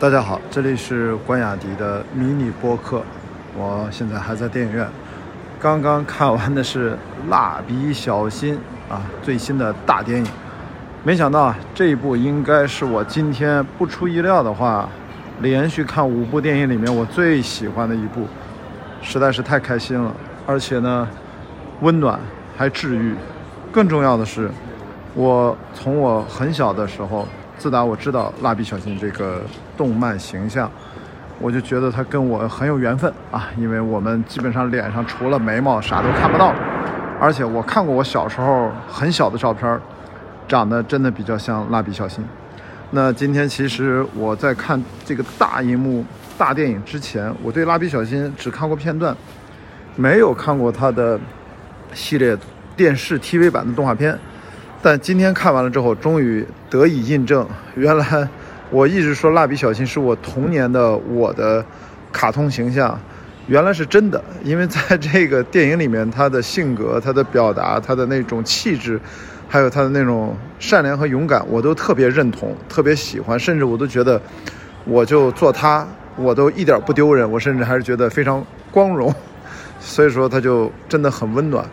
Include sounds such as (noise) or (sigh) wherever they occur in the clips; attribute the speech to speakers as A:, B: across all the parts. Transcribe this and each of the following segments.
A: 大家好，这里是关雅迪的迷你播客，我现在还在电影院，刚刚看完的是《蜡笔小新》啊，最新的大电影。没想到，这一部应该是我今天不出意料的话，连续看五部电影里面我最喜欢的一部，实在是太开心了，而且呢，温暖还治愈。更重要的是，我从我很小的时候。自打我知道蜡笔小新这个动漫形象，我就觉得他跟我很有缘分啊，因为我们基本上脸上除了眉毛啥都看不到，而且我看过我小时候很小的照片，长得真的比较像蜡笔小新。那今天其实我在看这个大荧幕大电影之前，我对蜡笔小新只看过片段，没有看过他的系列电视 TV 版的动画片。但今天看完了之后，终于得以印证，原来我一直说蜡笔小新是我童年的我的卡通形象，原来是真的。因为在 (laughs) 这个电影里面，他的性格、他的表达、他的那种气质，还有他的那种善良和勇敢，我都特别认同、特别喜欢，甚至我都觉得，我就做他，我都一点不丢人，我甚至还是觉得非常光荣。所以说，他就真的很温暖。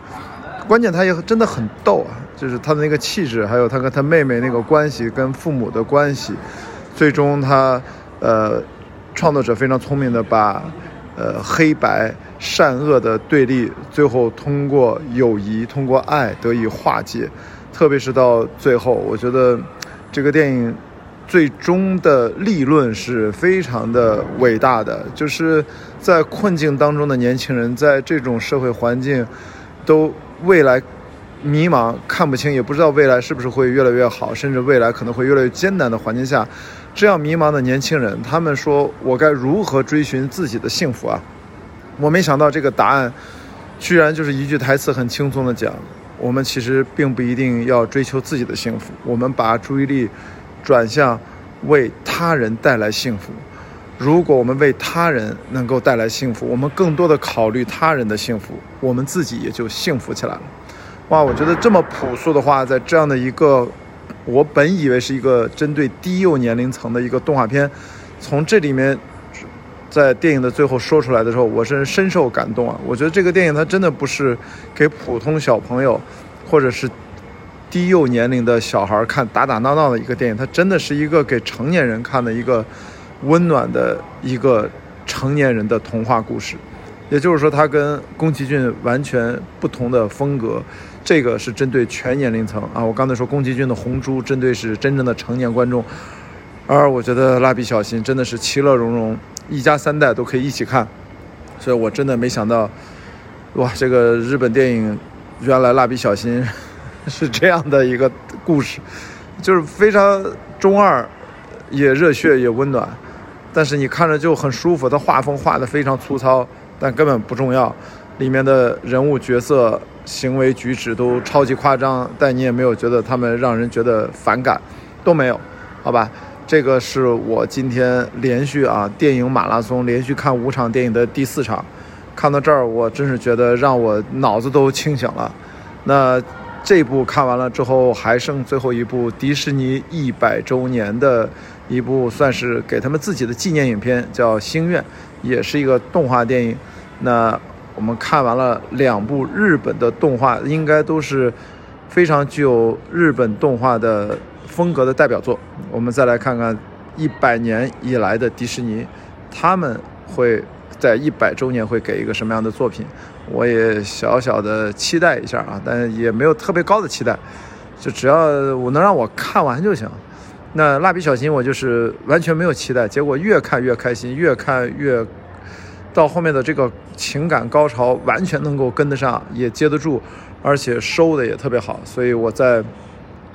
A: 关键他也真的很逗啊，就是他的那个气质，还有他跟他妹妹那个关系，跟父母的关系，最终他，呃，创作者非常聪明的把，呃，黑白善恶的对立，最后通过友谊，通过爱得以化解，特别是到最后，我觉得这个电影最终的立论是非常的伟大的，就是在困境当中的年轻人，在这种社会环境，都。未来迷茫，看不清，也不知道未来是不是会越来越好，甚至未来可能会越来越艰难的环境下，这样迷茫的年轻人，他们说我该如何追寻自己的幸福啊？我没想到这个答案，居然就是一句台词，很轻松的讲，我们其实并不一定要追求自己的幸福，我们把注意力转向为他人带来幸福。如果我们为他人能够带来幸福，我们更多的考虑他人的幸福，我们自己也就幸福起来了。哇，我觉得这么朴素的话，在这样的一个我本以为是一个针对低幼年龄层的一个动画片，从这里面在电影的最后说出来的时候，我是深受感动啊！我觉得这个电影它真的不是给普通小朋友或者是低幼年龄的小孩看打打闹闹的一个电影，它真的是一个给成年人看的一个。温暖的一个成年人的童话故事，也就是说，它跟宫崎骏完全不同的风格。这个是针对全年龄层啊。我刚才说宫崎骏的《红猪》针对是真正的成年观众，而我觉得《蜡笔小新》真的是其乐融融，一家三代都可以一起看。所以我真的没想到，哇，这个日本电影原来《蜡笔小新》是这样的一个故事，就是非常中二，也热血也温暖。但是你看着就很舒服，他画风画得非常粗糙，但根本不重要。里面的人物角色行为举止都超级夸张，但你也没有觉得他们让人觉得反感，都没有，好吧？这个是我今天连续啊电影马拉松连续看五场电影的第四场，看到这儿我真是觉得让我脑子都清醒了。那这部看完了之后，还剩最后一部迪士尼一百周年的。一部算是给他们自己的纪念影片，叫《星愿》，也是一个动画电影。那我们看完了两部日本的动画，应该都是非常具有日本动画的风格的代表作。我们再来看看一百年以来的迪士尼，他们会在一百周年会给一个什么样的作品？我也小小的期待一下啊，但也没有特别高的期待，就只要我能让我看完就行。那蜡笔小新，我就是完全没有期待，结果越看越开心，越看越到后面的这个情感高潮完全能够跟得上，也接得住，而且收的也特别好。所以我在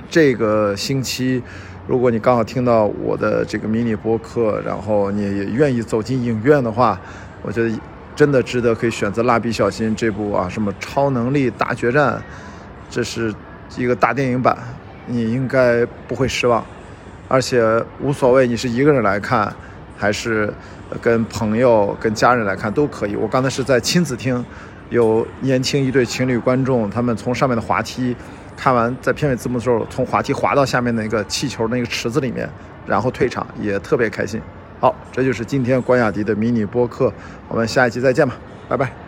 A: 这个星期，如果你刚好听到我的这个迷你播客，然后你也愿意走进影院的话，我觉得真的值得可以选择蜡笔小新这部啊，什么超能力大决战，这是一个大电影版，你应该不会失望。而且无所谓，你是一个人来看，还是跟朋友、跟家人来看都可以。我刚才是在亲子厅，有年轻一对情侣观众，他们从上面的滑梯看完，在片尾字幕的时候，从滑梯滑到下面那个气球那个池子里面，然后退场，也特别开心。好，这就是今天关雅迪的迷你播客，我们下一期再见吧，拜拜。